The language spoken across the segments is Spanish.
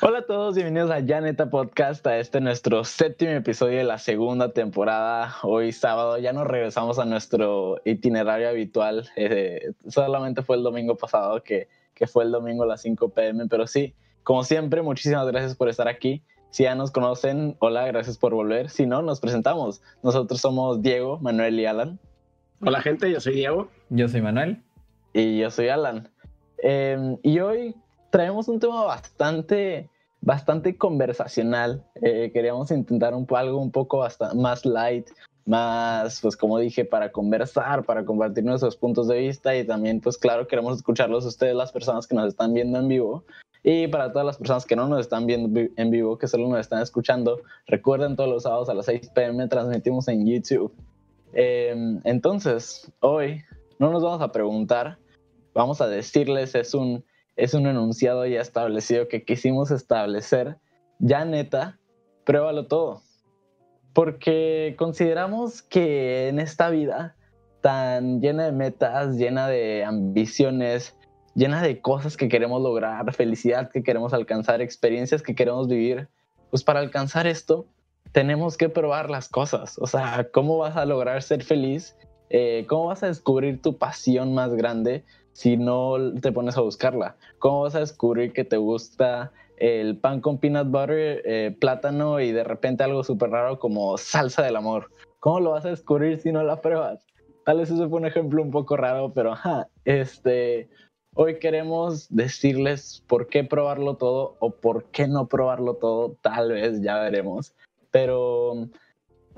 Hola a todos, bienvenidos a Janeta Podcast, a este nuestro séptimo episodio de la segunda temporada. Hoy sábado ya nos regresamos a nuestro itinerario habitual. Eh, solamente fue el domingo pasado que, que fue el domingo a las 5 pm, pero sí, como siempre, muchísimas gracias por estar aquí. Si ya nos conocen, hola, gracias por volver. Si no, nos presentamos. Nosotros somos Diego, Manuel y Alan. Hola gente, yo soy Diego. Yo soy Manuel. Y yo soy Alan. Em, y hoy traemos un tema bastante, bastante conversacional. Eh, queríamos intentar un, algo un poco más light, más, pues como dije, para conversar, para compartir nuestros puntos de vista y también, pues claro, queremos escucharlos ustedes, las personas que nos están viendo en vivo. Y para todas las personas que no nos están viendo en vivo, que solo nos están escuchando, recuerden todos los sábados a las 6 pm transmitimos en YouTube. Em, entonces, hoy no nos vamos a preguntar, vamos a decirles, es un es un enunciado ya establecido que quisimos establecer. Ya neta, pruébalo todo. Porque consideramos que en esta vida tan llena de metas, llena de ambiciones, llena de cosas que queremos lograr, felicidad que queremos alcanzar, experiencias que queremos vivir, pues para alcanzar esto tenemos que probar las cosas. O sea, ¿cómo vas a lograr ser feliz? Eh, ¿Cómo vas a descubrir tu pasión más grande si no te pones a buscarla? ¿Cómo vas a descubrir que te gusta el pan con peanut butter, eh, plátano y de repente algo súper raro como salsa del amor? ¿Cómo lo vas a descubrir si no la pruebas? Tal vez eso fue un ejemplo un poco raro, pero ajá, este, hoy queremos decirles por qué probarlo todo o por qué no probarlo todo, tal vez ya veremos. Pero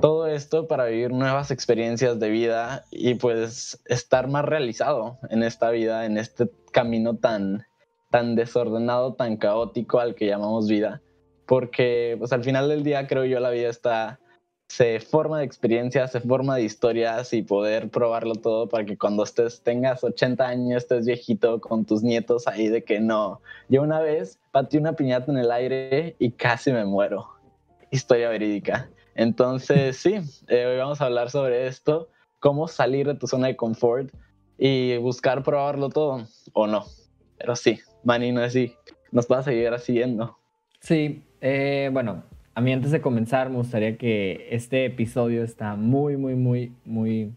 todo esto para vivir nuevas experiencias de vida y pues estar más realizado en esta vida, en este camino tan, tan desordenado, tan caótico al que llamamos vida. Porque pues al final del día creo yo la vida está, se forma de experiencias, se forma de historias y poder probarlo todo para que cuando estés, tengas 80 años, estés viejito con tus nietos ahí de que no. Yo una vez patí una piñata en el aire y casi me muero. Historia verídica. Entonces, sí, eh, hoy vamos a hablar sobre esto, cómo salir de tu zona de confort y buscar probarlo todo o no. Pero sí, Manny, no así. Nos va a seguir siguiendo. Sí, eh, bueno, a mí antes de comenzar me gustaría que este episodio está muy, muy, muy, muy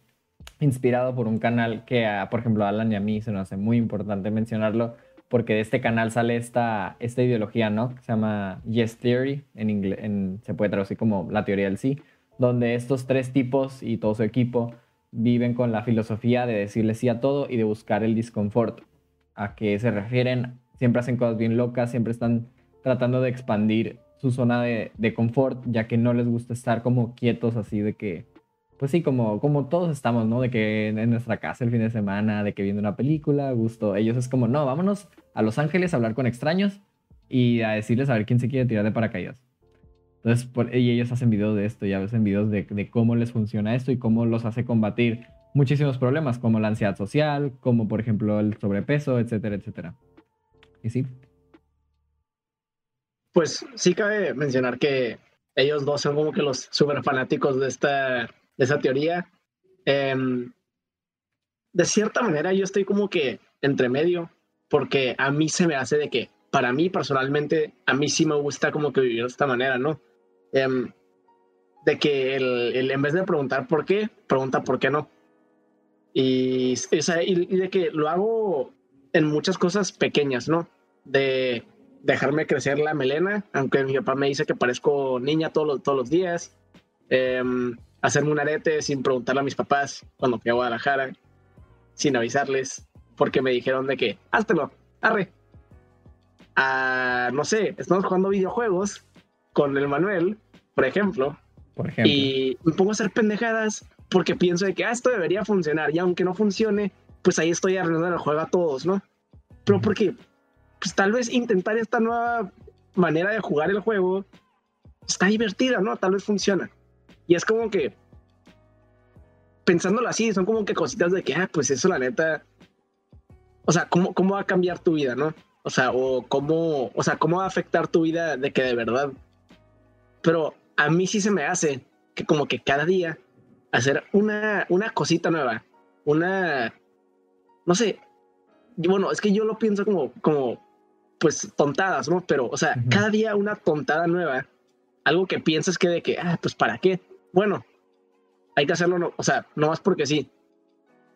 inspirado por un canal que, por ejemplo, Alan y a mí se nos hace muy importante mencionarlo, porque de este canal sale esta, esta ideología, ¿no? Que se llama Yes Theory, en inglés, se puede traducir como la teoría del sí, donde estos tres tipos y todo su equipo viven con la filosofía de decirle sí a todo y de buscar el disconfort. ¿A qué se refieren? Siempre hacen cosas bien locas, siempre están tratando de expandir su zona de, de confort, ya que no les gusta estar como quietos así de que pues sí, como, como todos estamos, ¿no? De que en nuestra casa el fin de semana, de que viendo una película, gusto. Ellos es como, no, vámonos a Los Ángeles a hablar con extraños y a decirles a ver quién se quiere tirar de paracaídas. Entonces, y ellos hacen videos de esto, ya hacen videos de, de cómo les funciona esto y cómo los hace combatir muchísimos problemas, como la ansiedad social, como por ejemplo el sobrepeso, etcétera, etcétera. Y sí. Pues sí cabe mencionar que ellos dos son como que los súper fanáticos de esta esa teoría. Em, de cierta manera yo estoy como que entre medio, porque a mí se me hace de que, para mí personalmente, a mí sí me gusta como que vivir de esta manera, ¿no? Em, de que el, en vez de preguntar por qué, pregunta por qué no. Y, y, de que lo hago en muchas cosas pequeñas, ¿no? De dejarme crecer la melena, aunque mi papá me dice que parezco niña todos los, todos los días. Em, hacerme un arete sin preguntarle a mis papás cuando fui a Guadalajara, sin avisarles, porque me dijeron de que, háztelo, arre. Ah, no sé, estamos jugando videojuegos con el Manuel, por ejemplo, por ejemplo. y me pongo a hacer pendejadas porque pienso de que ah, esto debería funcionar y aunque no funcione, pues ahí estoy arruinando el juego a todos, ¿no? Pero porque, pues tal vez intentar esta nueva manera de jugar el juego está divertida, ¿no? Tal vez funciona. Y es como que, pensándolo así, son como que cositas de que, ah, pues eso la neta, o sea, ¿cómo, cómo va a cambiar tu vida, no? O sea, o cómo, o sea, cómo va a afectar tu vida de que de verdad. Pero a mí sí se me hace que como que cada día hacer una, una cosita nueva, una, no sé, bueno, es que yo lo pienso como, como pues tontadas, ¿no? Pero, o sea, cada día una tontada nueva, algo que piensas que de que, ah, pues para qué. Bueno, hay que hacerlo, no, o sea, no más porque sí.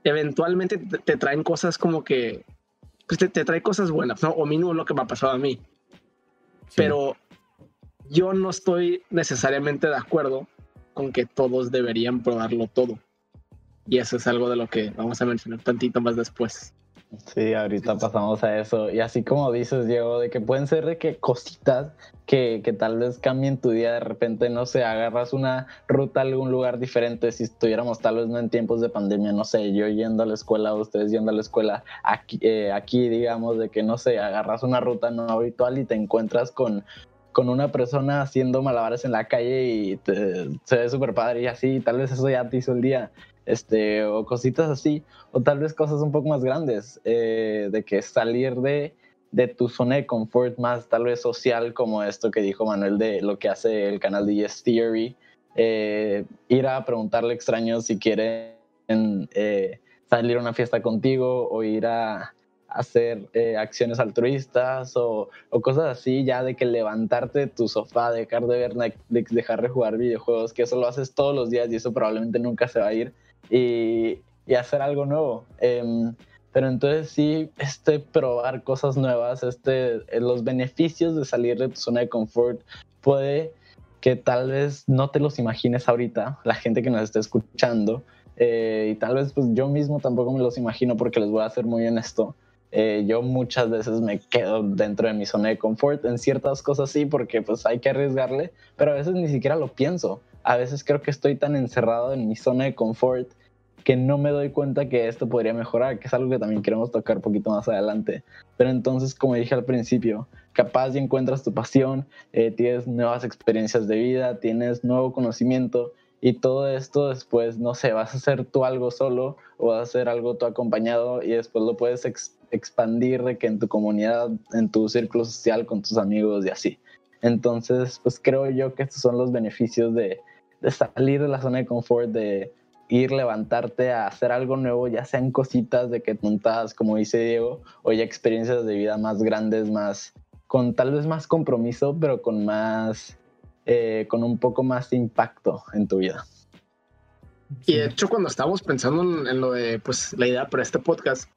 Eventualmente te, traen cosas como que, pues te, trae cosas buenas, ¿no? O mínimo lo que me ha pasado a mí. Pero yo no estoy necesariamente de acuerdo con que todos deberían probarlo todo. Y eso es algo de lo que vamos a mencionar tantito más después. Sí, ahorita pasamos a eso. Y así como dices, Diego, de que pueden ser de que cositas que, que, tal vez cambien tu día de repente, no sé, agarras una ruta a algún lugar diferente. Si estuviéramos tal vez no en tiempos de pandemia, no sé, yo yendo a la escuela, ustedes yendo a la escuela, aquí, eh, aquí digamos, de que no sé, agarras una ruta no habitual y te encuentras con con una persona haciendo malabares en la calle y se ve súper padre y así, tal vez eso ya te hizo el día este, o cositas así, o tal vez cosas un poco más grandes, eh, de que salir de, de tu zona de confort más tal vez social, como esto que dijo Manuel de lo que hace el canal de Yes Theory, eh, ir a preguntarle a extraños si quieren eh, salir a una fiesta contigo o ir a hacer acciones altruistas o, o, cosas así, ya de que levantarte de tu sofá, dejar de ver Netflix, dejar de jugar videojuegos, que eso lo haces todos los días y eso probablemente nunca se va a ir y, hacer algo nuevo. Em, pero entonces sí, este probar cosas nuevas, este, eh, los beneficios de salir de tu zona de confort puede que tal vez no te los imagines ahorita, la gente que nos está escuchando, eh, y tal vez pues yo mismo tampoco me los imagino porque les voy a ser muy honesto. Eh, yo muchas veces me quedo dentro de mi zona de confort en ciertas cosas sí porque pues hay que arriesgarle, pero a veces ni siquiera lo pienso. A veces creo que estoy tan encerrado en mi zona de confort que no me doy cuenta que esto podría mejorar, que es algo que también queremos tocar un poquito más adelante. Pero entonces, como dije al principio, capaz ya encuentras tu pasión, eh, tienes nuevas experiencias de vida, tienes nuevo conocimiento y todo esto después, no sé, vas a hacer tú algo solo o vas a hacer algo tú acompañado y después lo puedes expandir de que en tu comunidad, en tu círculo social, con tus amigos y así. Entonces, pues creo yo que estos son los beneficios de, de salir de la zona de confort, de ir, levantarte a hacer algo nuevo, ya sean cositas de que tontadas, como dice Diego, o ya experiencias de vida más grandes, más, con tal vez más compromiso, pero con más, eh, con un poco más de impacto en tu vida. Y de hecho, cuando estábamos pensando en, lo de, pues, la idea para este podcast,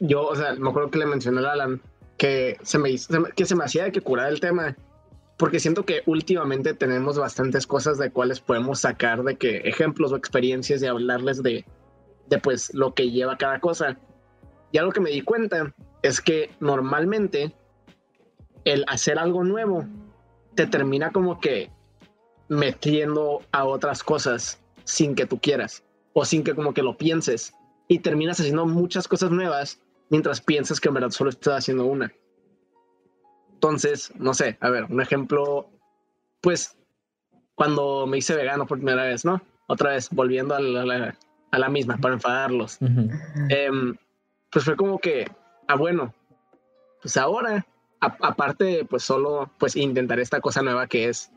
yo, o sea, me acuerdo que le mencioné a Alan que se me, que se me hacía de que curar el tema porque siento que últimamente tenemos bastantes cosas de cuales podemos sacar de que ejemplos o experiencias y hablarles de, de pues lo que lleva cada cosa. Y algo que me di cuenta es que normalmente el hacer algo nuevo te termina como que metiendo a otras cosas sin que tú quieras o sin que como que lo pienses y terminas haciendo muchas cosas nuevas mientras piensas que en verdad solo estás haciendo una. Entonces, no sé, a ver, un ejemplo, pues cuando me hice vegano por primera vez, ¿no? Otra vez, volviendo a la, misma, para enfadarlos. Em, pues fue como que, ah, bueno, pues ahora, aparte, pues solo, pues intentar esta cosa nueva que es,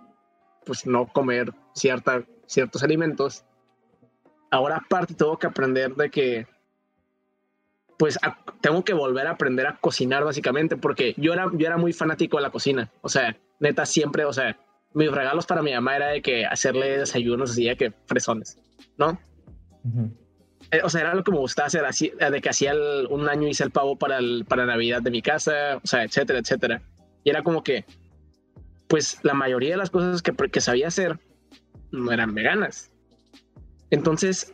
pues no comer cierta, ciertos alimentos. Ahora aparte tengo que aprender de que pues tengo que volver a aprender a cocinar básicamente, porque yo era, yo era muy fanático de la cocina. O sea, neta, siempre, o sea, mis regalos para mi mamá era de que hacerle desayunos así, de que fresones, ¿no? Eh, o sea, era lo que me gustaba hacer, así, de que hacía un año hice el pavo para, el, para Navidad de mi casa, o sea, etcétera, etcétera. Y era como que, pues la mayoría de las cosas que, que sabía hacer no eran veganas. Entonces,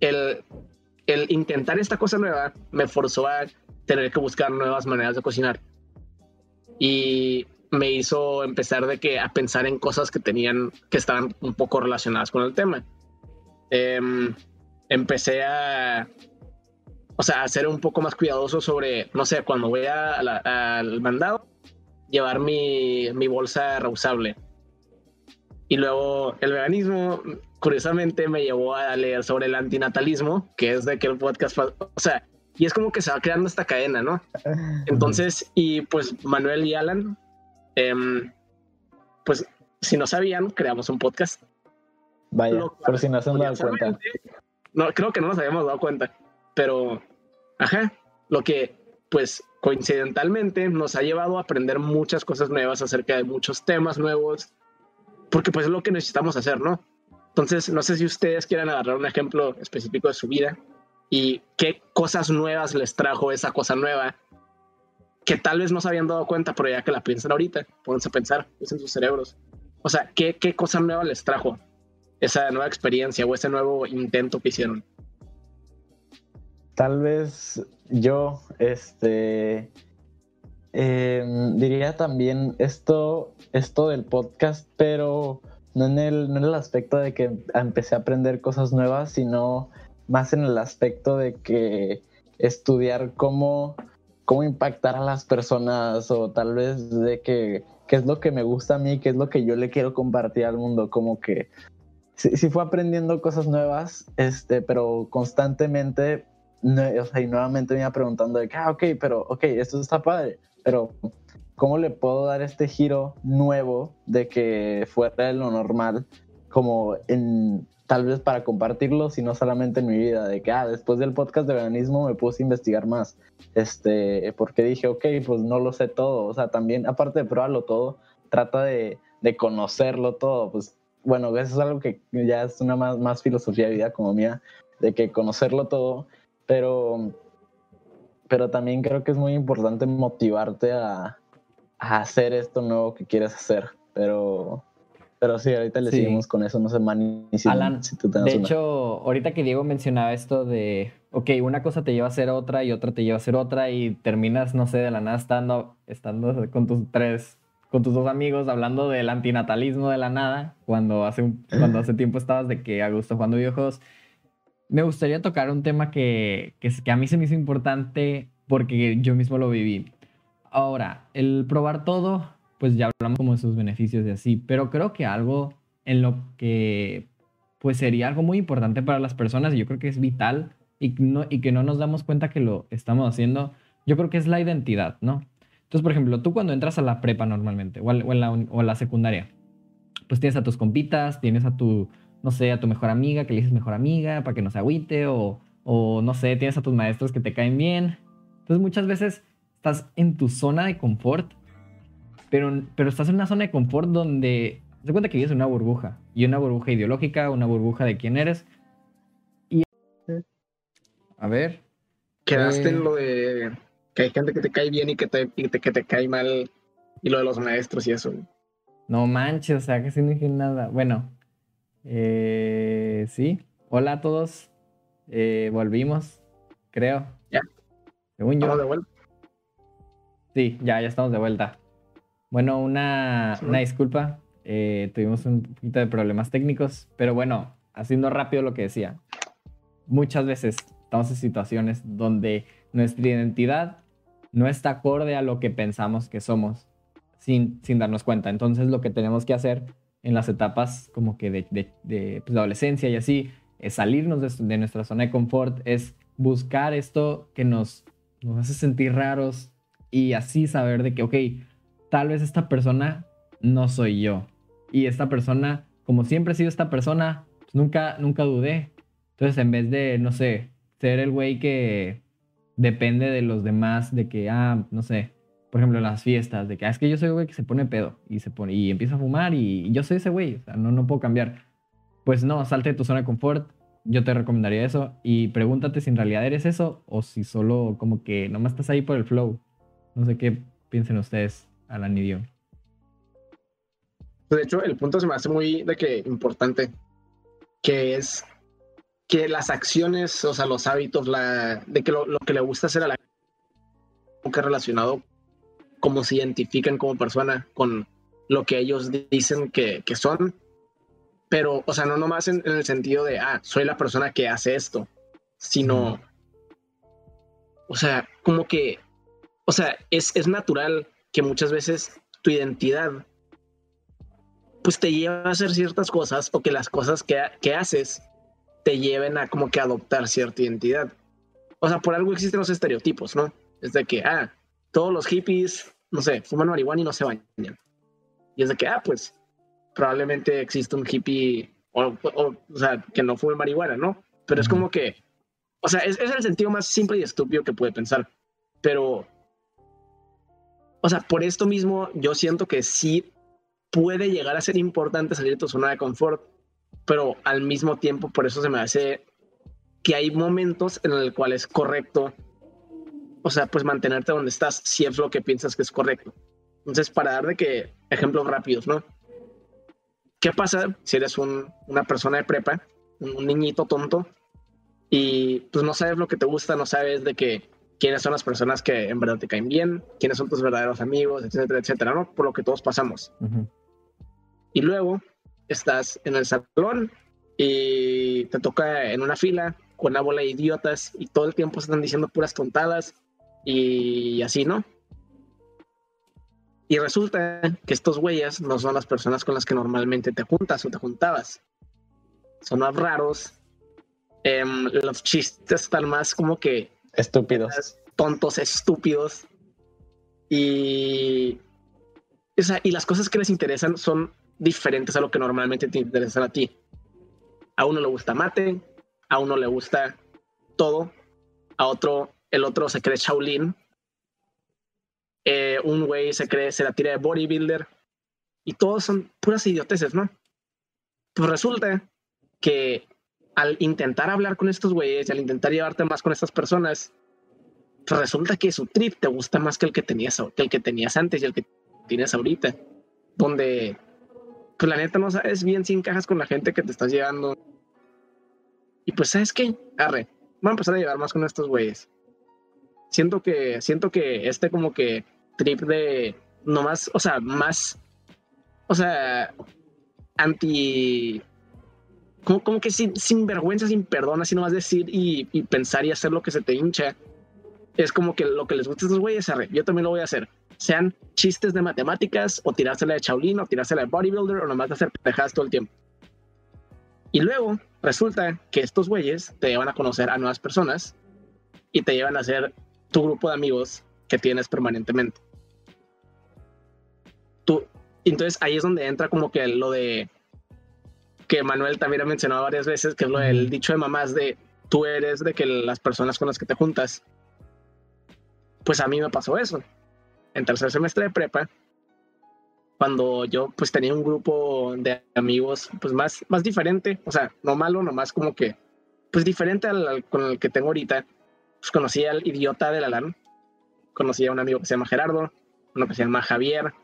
el, el intentar esta cosa nueva me forzó a tener que buscar nuevas maneras de cocinar. Y me hizo empezar de que a pensar en cosas que tenían, que estaban un poco relacionadas con el tema. Em, empecé a, o sea, a ser un poco más cuidadoso sobre, no sé, cuando voy al mandado, llevar mi, mi bolsa reusable. Y luego el veganismo curiosamente me llevó a leer sobre el antinatalismo, que es de que el podcast, o sea, y es como que se va creando esta cadena, ¿no? Entonces, y pues Manuel y Alan, em, pues si no sabían, creamos un podcast. Vaya, por si no se han dado cuenta. No, creo que no nos habíamos dado cuenta, pero, ajá, lo que pues coincidentalmente nos ha llevado a aprender muchas cosas nuevas acerca de muchos temas nuevos, porque pues es lo que necesitamos hacer, ¿no? Entonces, no sé si ustedes quieren agarrar un ejemplo específico de su vida y qué cosas nuevas les trajo esa cosa nueva que tal vez no se habían dado cuenta, pero ya que la piensan ahorita, pónganse a pensar, en sus cerebros. O sea, ¿qué, qué cosa nueva les trajo esa nueva experiencia o ese nuevo intento que hicieron? Tal vez yo, este, em, diría también esto, esto del podcast, pero no en, el, no en el aspecto de que empecé a aprender cosas nuevas, sino más en el aspecto de que estudiar cómo, cómo impactar a las personas o tal vez de que qué es lo que me gusta a mí, qué es lo que yo le quiero compartir al mundo, como que sí, fue aprendiendo cosas nuevas, este, pero constantemente o sea, y nuevamente me iba preguntando de que, ah, ok, pero, ok, esto está padre, pero ¿cómo le puedo dar este giro nuevo de que fuera de lo normal, como en, tal vez para compartirlo, sino solamente en mi vida, de que, ah, después del podcast de veganismo me puse a investigar más, este, porque dije, ok, pues no lo sé todo, o sea, también, aparte de probarlo todo, trata de, de conocerlo todo, pues, bueno, eso es algo que ya es una más, más filosofía de vida como mía, de que conocerlo todo. Pero, pero también creo que es muy importante motivarte a, hacer esto nuevo que quieres hacer. Pero, pero sí, ahorita le seguimos con eso, no sé, Manny, si, Alan, De hecho, ahorita que Diego mencionaba esto de, ok, una cosa te lleva a hacer otra y otra te lleva a hacer otra y terminas, no sé, de la nada estando, estando con tus tres, con tus dos amigos hablando del antinatalismo de la nada, cuando hace, cuando hace tiempo estabas de que a gusto jugando videojuegos me gustaría tocar un tema que, que, a mí se me hizo importante porque yo mismo lo viví. Ahora, el probar todo, pues ya hablamos como de sus beneficios y así, pero creo que algo en lo que pues sería algo muy importante para las personas y yo creo que es vital y, no, y que no nos damos cuenta que lo estamos haciendo, yo creo que es la identidad, ¿no? Entonces, por ejemplo, tú cuando entras a la prepa normalmente o, en la, o a la secundaria, pues tienes a tus compitas, tienes a tu no sé, a tu mejor amiga, que le dices mejor amiga para que no se agüite, o, o no sé, tienes a tus maestros que te caen bien. Entonces muchas veces estás en tu zona de confort, pero, pero estás en una zona de confort donde te cuenta que vives en una burbuja, y una burbuja ideológica, una burbuja de quién eres. Y... A ver. Quedaste en eh, lo de que hay gente que te cae bien y que te, que te cae mal, y lo de los maestros y eso. No manches, o sea, que sin dije nada. Bueno, eh, sí. Hola a todos. Eh, volvimos, creo. Ya. Según yo. de vuelta? Sí, ya, ya estamos de vuelta. Bueno, una, una disculpa. Eh, tuvimos un poquito de problemas técnicos, pero bueno, haciendo rápido lo que decía. Muchas veces estamos en situaciones donde nuestra identidad no está acorde a lo que pensamos que somos sin, sin darnos cuenta. Entonces lo que tenemos que hacer en las etapas como que de, de, pues, adolescencia y así, es salirnos de, nuestra zona de confort, es buscar esto que nos, nos hace sentir raros y así saber de que, ok, tal vez esta persona no soy yo. Y esta persona, como siempre he sido esta persona, pues nunca, nunca dudé. Entonces, en vez de, no sé, ser el güey que depende de los demás, de que, ah, no sé, por ejemplo, las fiestas, de que ah, es que yo soy el güey que se pone pedo y se pone y empieza a fumar y, yo soy ese güey, o sea, no, no puedo cambiar. Pues no, salte de tu zona de confort, yo te recomendaría eso y pregúntate si en realidad eres eso o si solo como que nomás estás ahí por el flow. No sé qué piensen ustedes, Alan y De hecho, el punto se me hace muy de que importante, que es que las acciones, o sea, los hábitos, la, de que lo, lo que le gusta hacer a la que relacionado cómo se identifican como persona con lo que ellos dicen que, que son. Pero, o sea, no nomás en, el sentido de, ah, soy la persona que hace esto, sino, o sea, como que, o sea, es, es natural que muchas veces tu identidad pues te lleva a hacer ciertas cosas o que las cosas que, que haces te lleven a como que adoptar cierta identidad. O sea, por algo existen los estereotipos, ¿no? Es de que, ah, todos los hippies no sé, fuman marihuana y no se bañan. Y es de que, ah, pues probablemente existe un hippie, o, o, sea, que no fume marihuana, ¿no? Pero es como que, o sea, es, es, el sentido más simple y estúpido que puede pensar. Pero, o sea, por esto mismo yo siento que sí puede llegar a ser importante salir de tu zona de confort, pero al mismo tiempo por eso se me hace que hay momentos en el cual es correcto, o sea, pues mantenerte donde estás si es lo que piensas que es correcto. Entonces, para dar de que ejemplos rápidos, ¿no? ¿Qué pasa si eres una persona de prepa, un niñito tonto, y pues no sabes lo que te gusta, no sabes de que quiénes son las personas que en verdad te caen bien, quiénes son tus verdaderos amigos, etcétera, etcétera, ¿no? Por lo que todos pasamos. Y luego estás en el salón y te toca en una fila con una bola de idiotas y todo el tiempo están diciendo puras tontadas y así, ¿no? Y resulta que estos güeyes no son las personas con las que normalmente te juntas o te juntabas. Son más raros. Em, los chistes están más como que... Estúpidos. Tontos, estúpidos. Y... Y las cosas que les interesan son diferentes a lo que normalmente te interesan a ti. A uno le gusta mate, a uno le gusta todo, a otro, el otro se cree Shaolin, eh, un güey se cree, se la tira de bodybuilder, y todos son puras idioteces, ¿no? Pues resulta que al intentar hablar con estos güeyes al intentar llevarte más con estas personas, resulta que su trip te gusta más que el que tenías, que el que tenías antes y el que tienes ahorita, donde pues la neta no sabes bien si encajas con la gente que te estás llevando y pues, ¿sabes qué? Arre, voy a empezar a llevar más con estos güeyes. Siento que, siento que este como que trip de nomás, o sea, más, o sea, anti, como, como que sin, sin, vergüenza, sin perdón, así nomás decir y, y, pensar y hacer lo que se te hincha. Es como que lo que les gusta a estos güeyes, arre, yo también lo voy a hacer. Sean chistes de matemáticas o tirársela de Shaolin o tirársela de bodybuilder o nomás de hacer pendejadas todo el tiempo. Y luego resulta que estos güeyes te llevan a conocer a nuevas personas y te llevan a ser tu grupo de amigos que tienes permanentemente. Tú, entonces ahí es donde entra como que lo de que Manuel también ha mencionado varias veces, que es lo del dicho de mamás de tú eres de que las personas con las que te juntas. Pues a mí me pasó eso. En tercer semestre de prepa, cuando yo pues tenía un grupo de amigos pues más, más diferente, o sea, no malo, nomás como que pues diferente al, con el que tengo ahorita. Pues conocí al idiota de la LAN, conocí a un amigo que se llama Gerardo, uno que se llama Javier,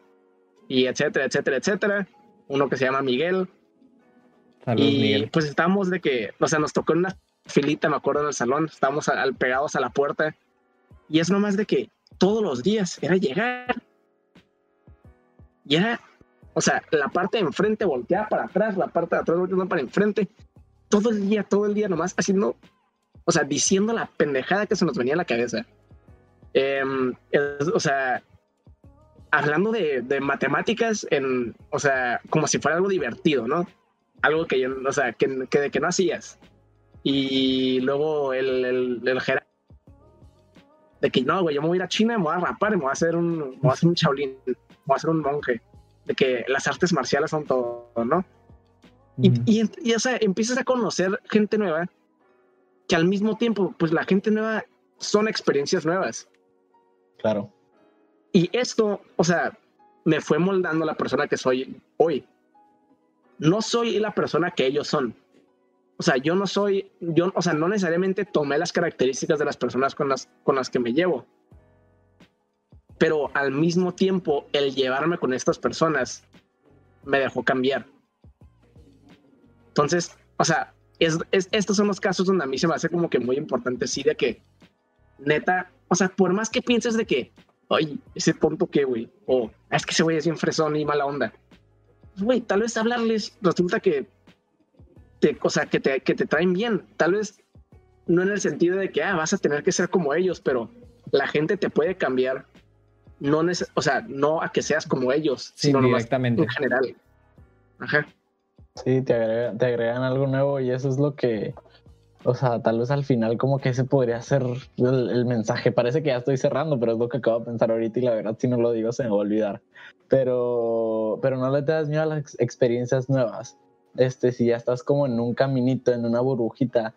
y etcétera, etcétera, etcétera, uno que se llama Miguel. Y pues estábamos de que, o sea, nos tocó una filita, me acuerdo, en el salón, estábamos al, pegados a la puerta, y es nomás de que todos los días era llegar y era, o sea, la parte de enfrente volteaba para atrás, la parte de atrás volteaba para enfrente, todo el día, todo el día nomás haciendo, o sea, diciendo la pendejada que se nos venía a la cabeza. Em, o sea, hablando de, de, matemáticas en, o sea, como si fuera algo divertido, ¿no? Algo que yo, o sea, que, que, que no hacías. Y luego el, el, el gerente de que no, güey, yo me voy a ir a China, me voy a rapar, me voy a hacer un, me voy a hacer un chaolín voy a ser un monje, de que las artes marciales son todo, ¿no? Y, y, o sea, empiezas a conocer gente nueva que al mismo tiempo, pues la gente nueva son experiencias nuevas. Claro. Y esto, o sea, me fue moldando la persona que soy hoy. No soy la persona que ellos son. O sea, yo no soy, yo, o sea, no necesariamente tomé las características de las personas con las, con las que me llevo pero al mismo tiempo el llevarme con estas personas me dejó cambiar. Entonces, o sea, es, estos son los casos donde a mí se me hace como que muy importante, sí, de que neta, o sea, por más que pienses de que, ay, ese tonto que, güey, o es que ese güey es bien fresón y mala onda, güey, tal vez hablarles resulta que, te, o sea, que te, que te traen bien, tal vez no en el sentido de que, ah, vas a tener que ser como ellos, pero la gente te puede cambiar no o sea, no a que seas como ellos, sino directamente en general. Ajá. Sí, te, te agregan algo nuevo y eso es lo que, o sea, tal vez al final como que ese podría ser el, mensaje. Parece que ya estoy cerrando, pero es lo que acabo de pensar ahorita y la verdad si no lo digo se me va a olvidar. Pero, pero no le das miedo a las experiencias nuevas. Este, si ya estás como en un caminito, en una burbujita,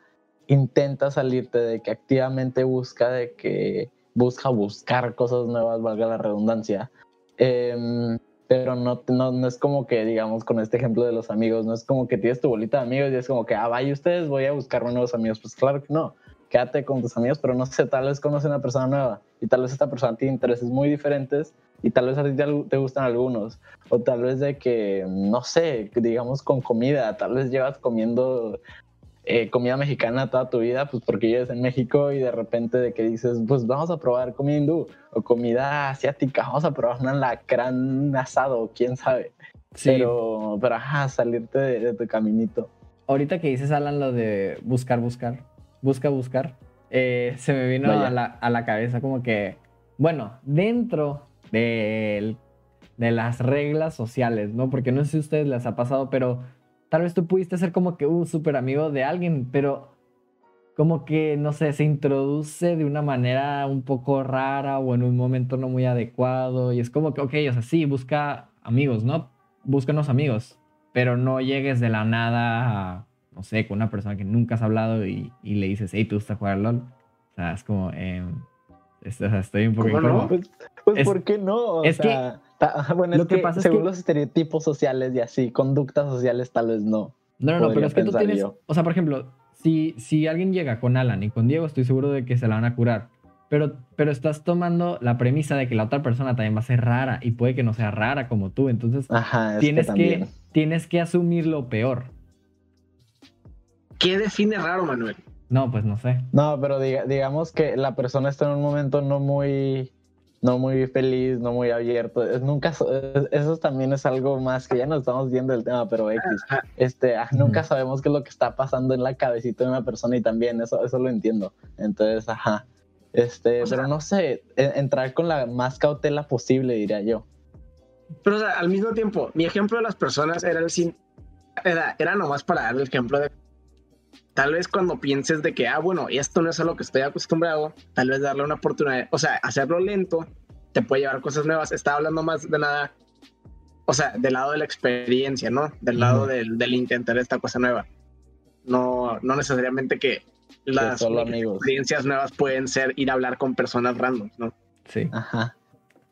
intenta salirte de que activamente busca de que busca buscar cosas nuevas, valga la redundancia. Em, pero no, no, no, es como que, digamos, con este ejemplo de los amigos, no es como que tienes tu bolita de amigos y es como que, ah, vaya ustedes, voy a buscar nuevos amigos. Pues claro que no, quédate con tus amigos, pero no sé, tal vez conoce una persona nueva y tal vez esta persona tiene intereses muy diferentes y tal vez a ti te gustan algunos, o tal vez de que, no sé, digamos con comida, tal vez llevas comiendo eh, comida mexicana toda tu vida, pues porque vives en México y de repente de que dices, pues vamos a probar comida hindú o comida asiática, vamos a probar un alacrán asado, quién sabe. Pero, pero ajá, salirte de, tu caminito. Ahorita que dices, Alan, lo de buscar, buscar, busca, buscar, eh, se me vino a la, a la, cabeza como que, bueno, dentro de, de las reglas sociales, ¿no? Porque no sé si a ustedes les ha pasado, pero tal vez tú pudiste ser como que un súper amigo de alguien, pero como que, no sé, se introduce de una manera un poco rara o en un momento no muy adecuado. Y es como que, ok, o sea, sí, busca amigos, ¿no? Búscanos amigos, pero no llegues de la nada a, no sé, con una persona que nunca has hablado y, le dices, hey, ¿tú gusta jugar LOL? O sea, es como, eh, estoy un poco incómodo. Pues, pues ¿por qué no? es que bueno, lo que, pasa según los estereotipos sociales y así, conductas sociales tal vez no. No, no, no, pero es que tú tienes, o sea, por ejemplo, si, si alguien llega con Alan y con Diego, estoy seguro de que se la van a curar. Pero, pero estás tomando la premisa de que la otra persona también va a ser rara y puede que no sea rara como tú. Entonces, tienes, que, tienes que asumir lo peor. ¿Qué define raro, Manuel? No, pues no sé. No, pero digamos que la persona está en un momento no muy no muy feliz, no muy abierto. Es, nunca, eso también es algo más que ya nos estamos viendo el tema, pero X. Este, ah, nunca sabemos qué es lo que está pasando en la cabecita de una persona y también eso, eso lo entiendo. Entonces, ajá. Este, pero no sé, entrar con la más cautela posible, diría yo. Pero, o sea, al mismo tiempo, mi ejemplo de las personas era el sin, era, era nomás para dar el ejemplo de tal vez cuando pienses de que, ah, bueno, esto no es a lo que estoy acostumbrado, tal vez darle una oportunidad, o sea, hacerlo lento te puede llevar cosas nuevas. Estaba hablando más de nada, o sea, del lado de la experiencia, ¿no? Del lado del, intentar esta cosa nueva. No, no necesariamente que las experiencias nuevas pueden ser ir a hablar con personas random, ¿no? Sí. Ajá.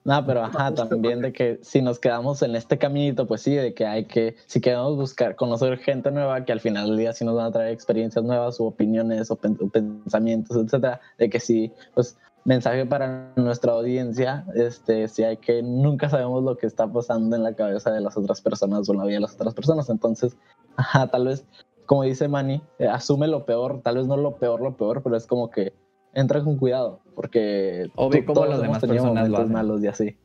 No, pero ajá, también de que si nos quedamos en este caminito, pues sí, de que hay que, si queremos buscar, conocer gente nueva, que al final del día sí nos van a traer experiencias nuevas, o opiniones, o, pensamientos, etcétera, de que sí, pues mensaje para nuestra audiencia, este, si hay que nunca sabemos lo que está pasando en la cabeza de las otras personas o en la vida de las otras personas, entonces, ajá, tal vez, como dice Manny, eh, asume lo peor, tal vez no lo peor, lo peor, pero es como que entra con cuidado, porque o ve cómo las demás personas lo hacen. malos y así.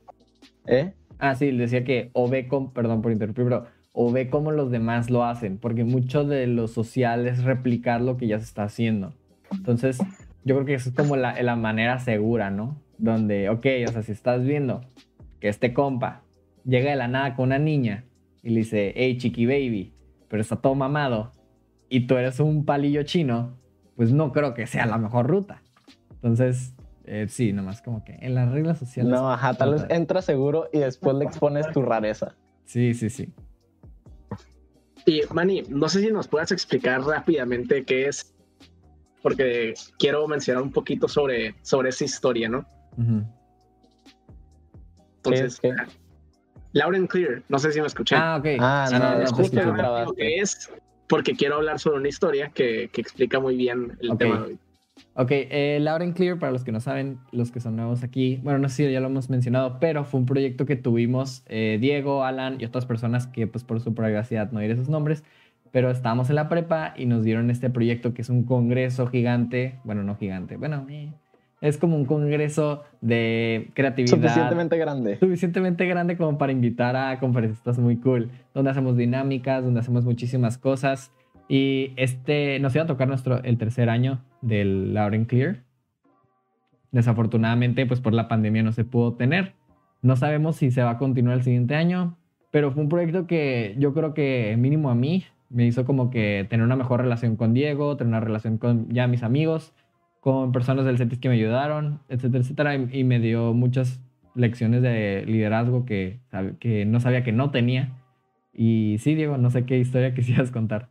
¿Eh? Ah, sí, decía que o ve como, perdón por interrumpir, pero o ve cómo los demás lo hacen, porque mucho de lo social es replicar lo que ya se está haciendo. Entonces, yo creo que eso es como la, la manera segura, ¿no? Donde, ok, o sea, si estás viendo que este compa llega de la nada con una niña y le dice, hey, chiqui baby, pero está todo mamado y tú eres un palillo chino, pues no creo que sea la mejor ruta. Entonces, eh, sí, nomás como que en las reglas sociales. No, ajá, tal vez entra seguro y después le expones tu rareza. Sí, sí, sí. Y Manny, no sé si nos puedas explicar rápidamente qué es, porque quiero mencionar un poquito sobre, sobre esa historia, ¿no? Entonces, ¿Qué Lauren Clear, no sé si me escuché. Ah, ok. Ah, no, no, es justo lo que es, porque quiero hablar sobre una historia que, que explica muy bien el tema de hoy. Ok, eh, Lauren Clear, para los que no saben, los que son nuevos aquí, bueno, no sé si ya lo hemos mencionado, pero fue un proyecto que tuvimos eh, Diego, Alan y otras personas que pues por su privacidad no diré sus nombres, pero estábamos en la prepa y nos dieron este proyecto que es un congreso gigante, bueno, no gigante, bueno, eh, es como un congreso de creatividad. Suficientemente grande. Suficientemente grande como para invitar a conferencistas muy cool, donde hacemos dinámicas, donde hacemos muchísimas cosas. Y este nos iba a tocar nuestro, el tercer año del Lauren Clear. Desafortunadamente, pues por la pandemia no se pudo tener. No sabemos si se va a continuar el siguiente año, pero fue un proyecto que yo creo que mínimo a mí me hizo como que tener una mejor relación con Diego, tener una relación con ya mis amigos, con personas del CETIS que me ayudaron, etcétera, etcétera, y, me dio muchas lecciones de liderazgo que, que no sabía que no tenía. Y sí, Diego, no sé qué historia quisieras contar.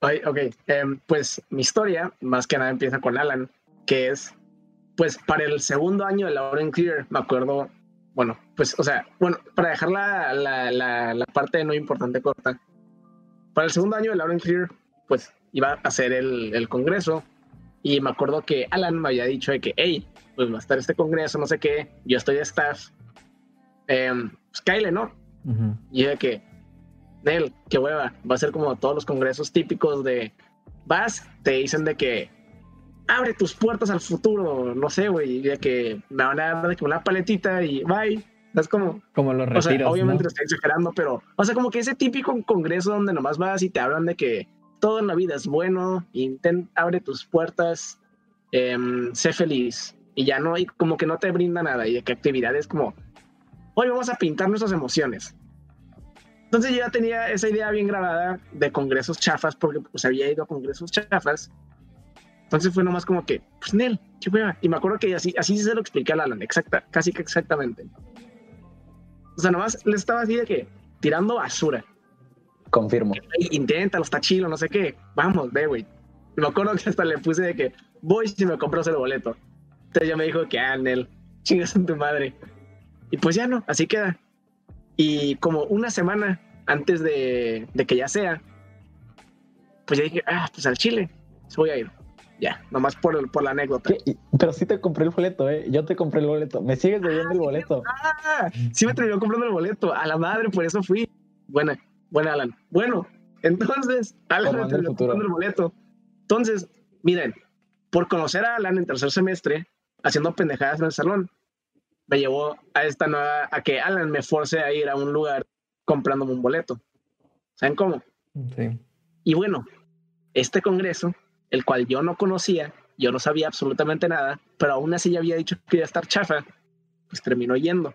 Ay, ok, em, pues mi historia más que nada empieza con Alan, que es, pues para el segundo año de Lauren Clear, me acuerdo, bueno, pues, o sea, bueno, para dejar la, la, la, la parte no importante corta, para el segundo año de Lauren Clear, pues iba a hacer el, el congreso y me acuerdo que Alan me había dicho de que, hey, pues va a estar este congreso, no sé qué, yo estoy de staff, eh, pues Kyle, ¿no? Ujú. Y dije que, Nel, qué hueva, va a ser como todos los congresos típicos de, vas, te dicen de que, abre tus puertas al futuro, no sé, güey, de que me van a dar de que una paletita y bye. Es como, Como los o retiros, sea, obviamente ¿no? lo estoy exagerando, pero, o sea, como que ese típico congreso donde nomás vas y te hablan de que todo en la vida es bueno, intent, abre tus puertas, em, sé feliz, y ya no, y como que no te brinda nada, y de que actividades como, hoy vamos a pintar nuestras emociones. Entonces yo ya tenía esa idea bien grabada de congresos chafas, porque pues había ido a congresos chafas. Entonces fue nomás como que, pues Nel, qué hueva. Y me acuerdo que así, así se lo expliqué a Alan, exacta, casi que exactamente. O sea, nomás le estaba así de que tirando basura. Confirmo. Inténtalo, está chilo, no sé qué. Vamos, ve, güey. Me acuerdo que hasta le puse de que voy si me compras el boleto. Entonces ya me dijo que, ah, Nel, chingas en tu madre. Y pues ya no, así queda. Y como una semana antes de, de que ya sea, pues ya dije, ah, pues al Chile, pues voy a ir. Ya, nomás por, el- por la anécdota. ¿Qué? Pero sí te compré el boleto, ¿eh? Yo te compré el boleto. Me sigues debiendo el boleto. Ah, sí me terminó comprando el boleto. A la madre, por eso fui. Buena, buena, Alan. Bueno, entonces, Alan me terminó comprando el boleto. Entonces, miren, por conocer a Alan en tercer semestre, haciendo pendejadas en el salón, me llevó a esta nueva, a que Alan me force a ir a un lugar comprándome un boleto. ¿Saben cómo? Sí. Y bueno, este congreso, el cual yo no conocía, yo no sabía absolutamente nada, pero aún así ya había dicho que iba a estar chafa, pues terminó yendo.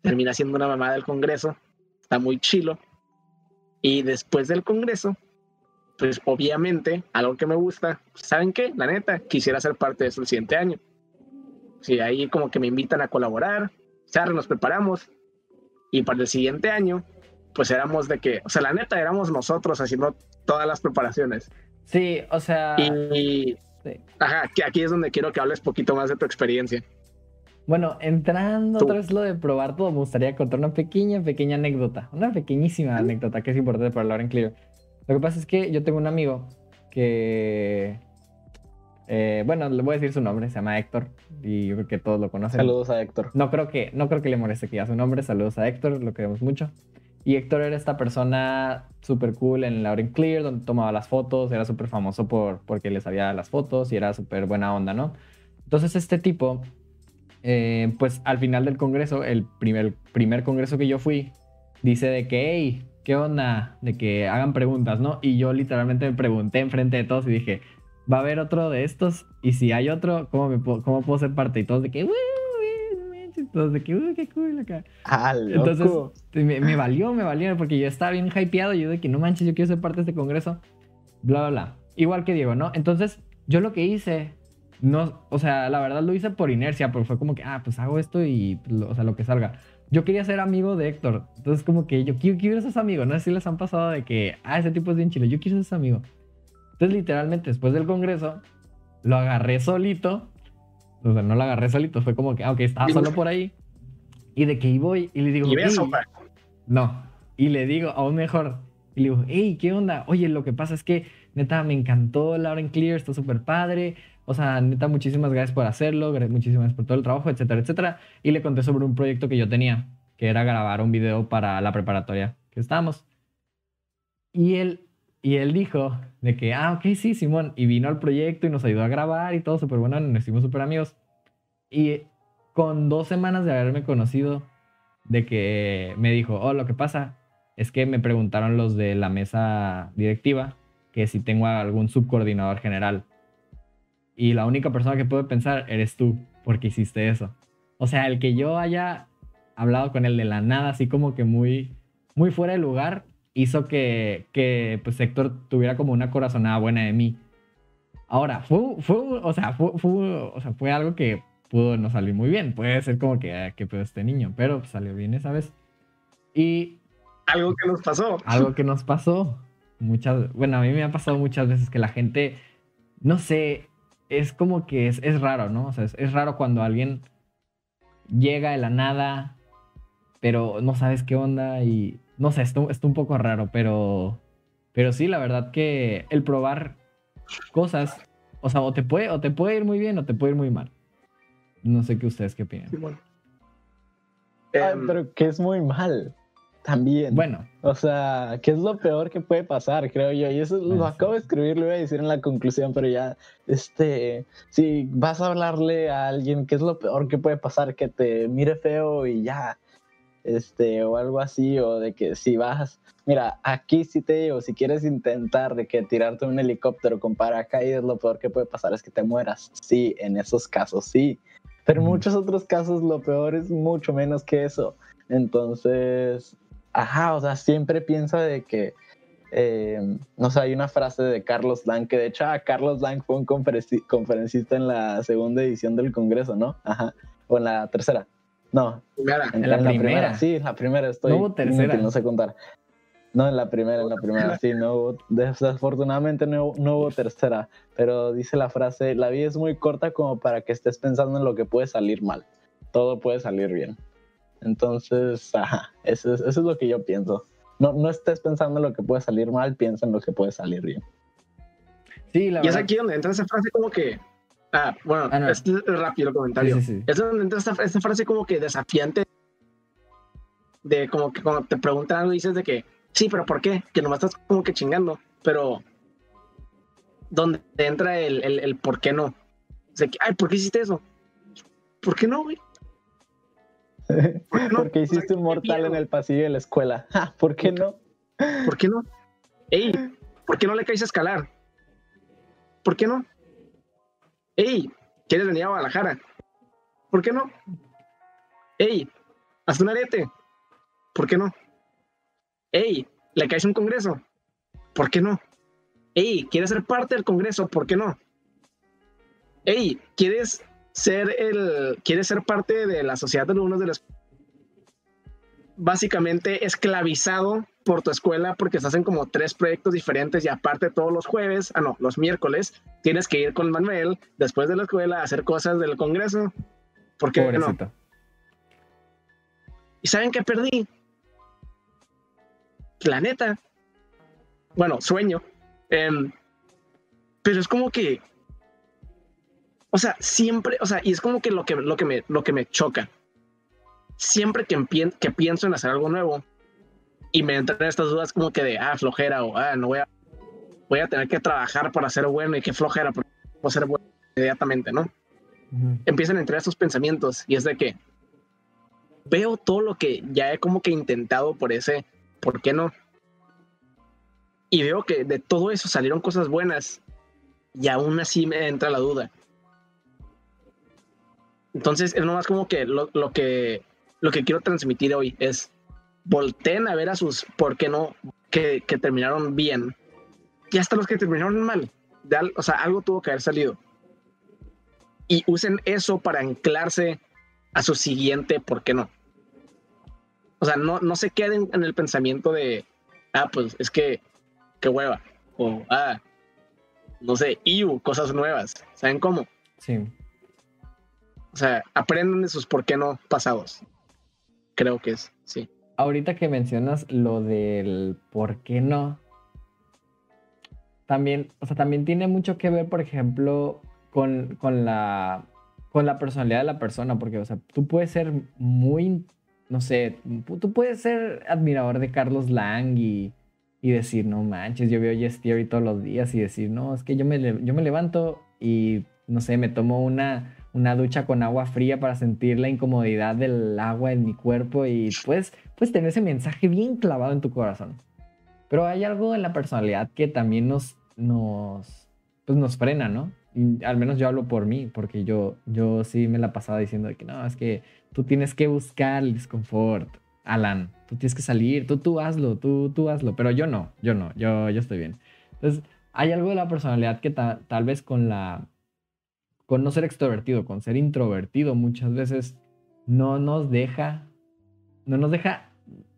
Termina siendo una mamada del congreso, está muy chilo. Y después del congreso, pues obviamente, algo que me gusta, ¿saben qué? La neta, quisiera ser parte de eso el siguiente año. Sí, ahí como que me invitan a colaborar, se nos preparamos. Y para el siguiente año, pues éramos de que, o sea, la neta éramos nosotros haciendo todas las preparaciones. Sí, o sea. Y, sí. ajá, que aquí es donde quiero que hables poquito más de tu experiencia. Bueno, entrando Tú. otra vez lo de probar todo, me gustaría contar una pequeña, pequeña anécdota. Una pequeñísima anécdota que es importante para Lauren Clear. Lo que pasa es que yo tengo un amigo que. Eh, bueno, le voy a decir su nombre, se llama Héctor. Y yo creo que todos lo conocen. Saludos a Héctor. No creo que, no creo que le moleste que diga su nombre. Saludos a Héctor, lo queremos mucho. Y Héctor era esta persona súper cool en Lauren Clear, donde tomaba las fotos, era súper famoso por, porque le sabía las fotos y era súper buena onda, ¿no? Entonces este tipo, eh, pues al final del congreso, el primer, primer congreso que yo fui, dice de que, hey, ¿qué onda? De que hagan preguntas, ¿no? Y yo literalmente me pregunté enfrente de todos y dije, ¿va a haber otro de estos? Y si hay otro, ¿cómo, me puedo, cómo puedo ser parte? Y todos de que, todos de que, uy, qué cool acá. Ah, Entonces, loco. me, me valió, me valió, porque yo estaba bien hypeado, yo de que no manches, yo quiero ser parte de este congreso, bla, bla, bla. Igual que Diego, ¿no? Entonces, yo lo que hice, no, o sea, la verdad lo hice por inercia, porque fue como que, ah, pues hago esto y, pues, o sea, lo que salga. Yo quería ser amigo de Héctor, entonces como que yo quiero, quiero ser amigo, no sé si les han pasado de que, ah, ese tipo es bien chile, yo quiero ser amigo. Entonces, literalmente, después del congreso, lo agarré solito, o sea, no lo agarré solito, fue como que, ah, ok, estaba solo por ahí, y de que ahí voy, y le digo, Y ve "Ey". sopa. No. Y le digo, aún mejor. Y le digo, hey, ¿qué onda? Oye, lo que pasa es que, neta, me encantó Lauren Clear, está súper padre. O sea, neta, muchísimas gracias por hacerlo, muchísimas gracias por todo el trabajo, etcétera, etcétera. Y le conté sobre un proyecto que yo tenía, que era grabar un video para la preparatoria que estábamos. Y él, y él dijo de que, ah, ok, sí, Simón. Y vino al proyecto y nos ayudó a grabar y todo súper bueno, nos hicimos súper amigos. Y con dos semanas de haberme conocido, de que me dijo, oh, lo que pasa es que me preguntaron los de la mesa directiva que si tengo algún subcoordinador general. Y la única persona que puedo pensar eres tú, porque hiciste eso. O sea, el que yo haya hablado con él de la nada, así como que muy, muy fuera de lugar, hizo que, que pues Héctor tuviera como una corazonada buena de mí. Ahora, fue, fue, o sea, fue, fue- o sea, fue algo que pudo no salir muy bien. Puede ser como que, qué pedo este niño, pero pues, salió bien esa vez. Y Algo que nos pasó. algo que nos pasó, muchas, bueno, a mí me ha pasado muchas veces que la gente, no sé, es como que es, es raro, ¿no? O sea, es, es, raro cuando alguien llega de la nada, pero no sabes qué onda y, no sé, esto está un poco raro, pero, pero sí, la verdad que el probar cosas, o sea, o te puede, o te puede ir muy bien o te puede ir muy mal. No sé qué ustedes qué opinan. Sí, bueno. Em, pero que es muy mal también. Bueno. O sea, ¿qué es lo peor que puede pasar, creo yo? Y eso lo acabo de escribir, lo voy a decir en la conclusión, pero ya, este, si vas a hablarle a alguien, ¿qué es lo peor que puede pasar? Que te mire feo y ya, este, o algo así, o de que si vas, mira, aquí sí te digo, si quieres intentar de que tirarte un helicóptero con paracaídas, lo peor que puede pasar es que te mueras. Sí, en esos casos sí. Pero en muchos otros casos lo peor es mucho menos que eso. Entonces, ajá, o sea, siempre piensa de que, eh, no sé, hay una frase de Carlos Lang, que de hecho ah, Carlos Lang fue un conferencista en la segunda edición del Congreso, ¿no? Ajá, o en la tercera. No, en, la, primera. Sí, la primera estoy. No hubo tercera. no sé contar. No, en la primera, en la primera, sí, no hubo, desafortunadamente no, no, hubo tercera, pero dice la frase, la vida es muy corta como para que estés pensando en lo que puede salir mal, todo puede salir bien. Entonces, ajá, eso es, eso es lo que yo pienso. No, no estés pensando en lo que puede salir mal, piensa en lo que puede salir bien. Sí, la y es aquí donde entra esa frase como que, ah, bueno, ah, es rápido el comentario. Es donde entra esta, esta, frase como que desafiante, de como que cuando te preguntan algo dices de que, sí, pero ¿por qué? Que nomás estás como que chingando, pero donde entra el, el, el por qué no. O sea, que, ay, ¿por qué hiciste eso? ¿Por qué no, güey? Porque hiciste un mortal en el pasillo de la escuela. ¿Por qué no? ¿Por qué no? Ey, ¿por qué no le caes a escalar? ¿Por qué no? Ey, ¿quieres venir a Guadalajara? ¿Por qué no? Ey, haz un arete. ¿Por qué no? Ey, ¿le caes un congreso? ¿Por qué no? Ey, ¿quieres ser parte del congreso? ¿Por qué no? Ey, ¿quieres ser el, quieres ser parte de la sociedad de alumnos de los básicamente esclavizado por tu escuela porque estás en como tres proyectos diferentes y aparte todos los jueves, ah no, los miércoles, tienes que ir con Manuel después de la escuela a hacer cosas del Congreso. ¿Por qué no? ¿Y saben qué perdí? La neta. Bueno, sueño. Em, pero es como que o sea, siempre, o sea, y es como que lo que, lo que, me, lo que me choca. Siempre que, que pienso en hacer algo nuevo y me entran estas dudas como que de, ah, flojera o, ah, no voy a, voy a tener que trabajar para ser bueno y qué flojera, para ser bueno inmediatamente, ¿no? Empiezan a entrar estos pensamientos y es de que veo todo lo que ya he como que intentado por ese, ¿por qué no? Y veo que de todo eso salieron cosas buenas y aún así me entra la duda. Entonces, es nomás como que lo, que lo que quiero transmitir hoy es volteen a ver a sus, ¿por qué no? Que, terminaron bien. Y hasta los que terminaron mal. o sea, algo tuvo que haber salido. Y usen eso para anclarse a su siguiente, ¿por qué no? O sea, no, no se queden en el pensamiento de, ah, pues es que, qué hueva. O, ah, no sé, y cosas nuevas. ¿Saben cómo? Sí. O sea, aprendan de sus por qué no pasados. Creo que es, sí. Ahorita que mencionas lo del por qué no, también, o sea, también tiene mucho que ver, por ejemplo, con, con, la, con la personalidad de la persona, porque, o sea, tú puedes ser muy, no sé, tú puedes ser admirador de Carlos Lang y, y decir, no manches, yo veo Yes Theory todos los días y decir, no, es que yo me, yo me levanto y, no sé, me tomo una una ducha con agua fría para sentir la incomodidad del agua en mi cuerpo y pues, pues tener ese mensaje bien clavado en tu corazón. Pero hay algo en la personalidad que también nos, nos, pues nos frena, ¿no? al menos yo hablo por mí, porque yo, yo sí me la pasaba diciendo que no, es que tú tienes que buscar el disconfort, Alan, tú tienes que salir, tú, tú hazlo, tú, tú hazlo, pero yo no, yo no, yo, yo estoy bien. Entonces, hay algo de la personalidad que tal vez con la, con no ser extrovertido, con ser introvertido muchas veces no nos deja, no nos deja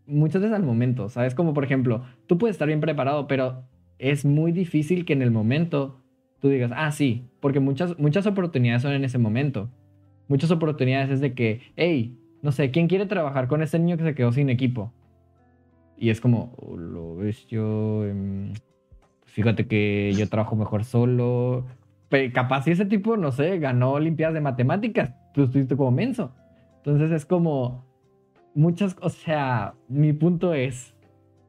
muchas veces al momento, ¿sabes? Como por ejemplo, tú puedes estar bien preparado, pero es muy difícil que en el momento tú digas, ah, sí, porque muchas, muchas oportunidades son en ese momento. Muchas oportunidades es de que, hey, no sé, ¿quién quiere trabajar con ese niño que se quedó sin equipo? Y es como, oh, lo ves yo, em, fíjate que yo trabajo mejor solo. Capaz si ese tipo, no sé, ganó Olimpiadas de Matemáticas, tú estuviste como menso. Entonces es como, muchas, o sea, mi punto es,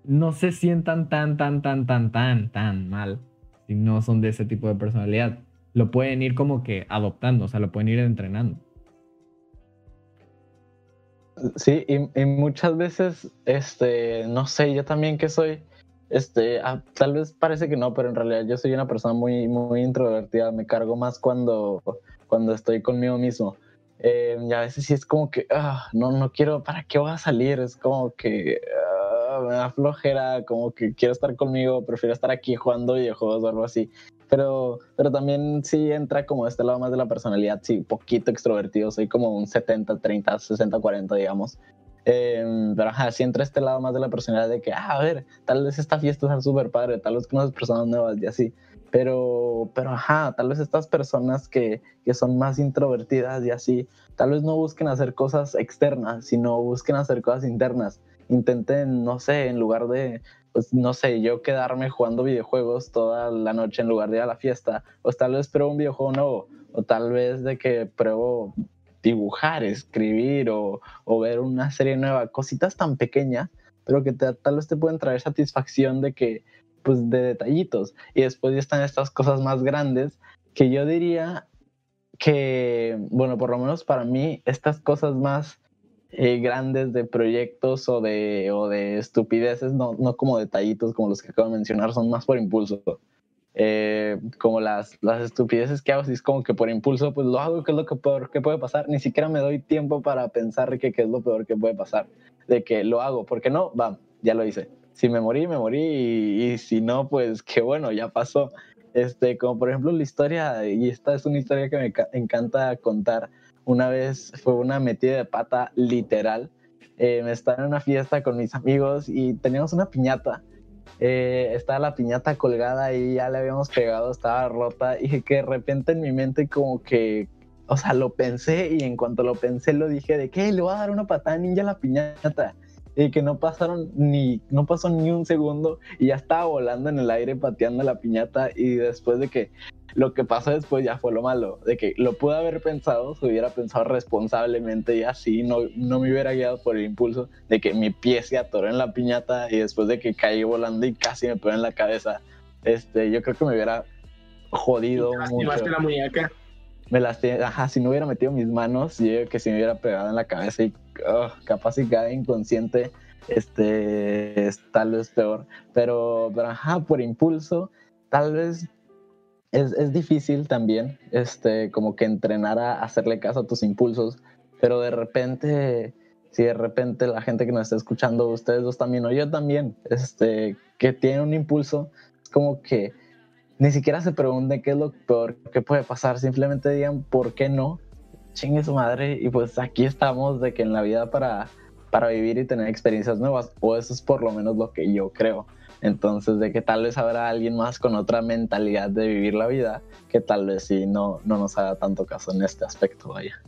no se sientan tan, tan, tan, tan, tan, tan mal si no son de ese tipo de personalidad. Lo pueden ir como que adoptando, o sea, lo pueden ir entrenando. Sí, y, muchas veces, este, no sé, yo también que soy, este, ah, tal vez parece que no, pero en realidad yo soy una persona muy, muy introvertida, me cargo más cuando, cuando estoy conmigo mismo. Eh, y a veces sí es como que, ah, no, no quiero, ¿para qué voy a salir? Es como que ah, me da flojera, como que quiero estar conmigo, prefiero estar aquí jugando videojuegos o algo así. Pero, pero también sí entra como este lado más de la personalidad, sí, poquito extrovertido, soy como un 70, 30, 60, 40, digamos. Em, pero ajá, sí entra este lado más de la personalidad de que, ah, a ver, tal vez esta fiesta es súper padre, tal vez conoces personas nuevas y así. Pero, pero ajá, tal vez estas personas que, que son más introvertidas y así, tal vez no busquen hacer cosas externas, sino busquen hacer cosas internas. Intenten, no sé, en lugar de, pues no sé, yo quedarme jugando videojuegos toda la noche en lugar de ir a la fiesta, o tal vez pruebo un videojuego nuevo, o tal vez de que pruebo dibujar, escribir o, ver una serie nueva, cositas tan pequeñas, pero que tal vez te pueden traer satisfacción de que, pues de detallitos. Y después ya están estas cosas más grandes que yo diría que, bueno, por lo menos para mí, estas cosas más eh, grandes de proyectos o de, o de estupideces, no, no como detallitos como los que acabo de mencionar, son más por impulso. Eh, como las, las estupideces que hago, si es como que por impulso, pues lo hago, que es lo que peor que puede pasar. Ni siquiera me doy tiempo para pensar que qué es lo peor que puede pasar. De que lo hago, porque no, va, ya lo hice. Si me morí, me morí, y, y si no, pues qué bueno, ya pasó. Este, como por ejemplo la historia, y esta es una historia que me encanta contar, una vez fue una metida de pata literal. Eh, estaba en una fiesta con mis amigos y teníamos una piñata. Eh, estaba la piñata colgada y ya le habíamos pegado, estaba rota y que de repente en mi mente como que, o sea, lo pensé y en cuanto lo pensé lo dije de que le voy a dar una patada ninja a la piñata y que no pasaron ni, no pasó ni un segundo y ya estaba volando en el aire pateando la piñata y después de que lo que pasó después ya fue lo malo, de que lo pude haber pensado, se hubiera pensado responsablemente y así, no, no me hubiera guiado por el impulso de que mi pie se atoró en la piñata y después de que caí volando y casi me pegó en la cabeza, este, yo creo que me hubiera jodido mucho. la muñeca? Me lastimé, ajá, si no hubiera metido mis manos, yo creo que si me hubiera pegado en la cabeza y oh, capaz si cae inconsciente, este, tal vez peor, pero, pero ajá, por impulso, tal vez es, es, difícil también, este, como que entrenar a hacerle caso a tus impulsos, pero de repente, si de repente la gente que nos está escuchando, ustedes dos también, o yo también, este, que tiene un impulso, es como que ni siquiera se pregunten qué es lo peor que puede pasar, simplemente digan por qué no, chingue su madre, y pues aquí estamos de que en la vida para, para vivir y tener experiencias nuevas, o eso es por lo menos lo que yo creo. Entonces, de que tal vez habrá alguien más con otra mentalidad de vivir la vida, que tal vez sí no, no nos haga tanto caso en este aspecto, vaya.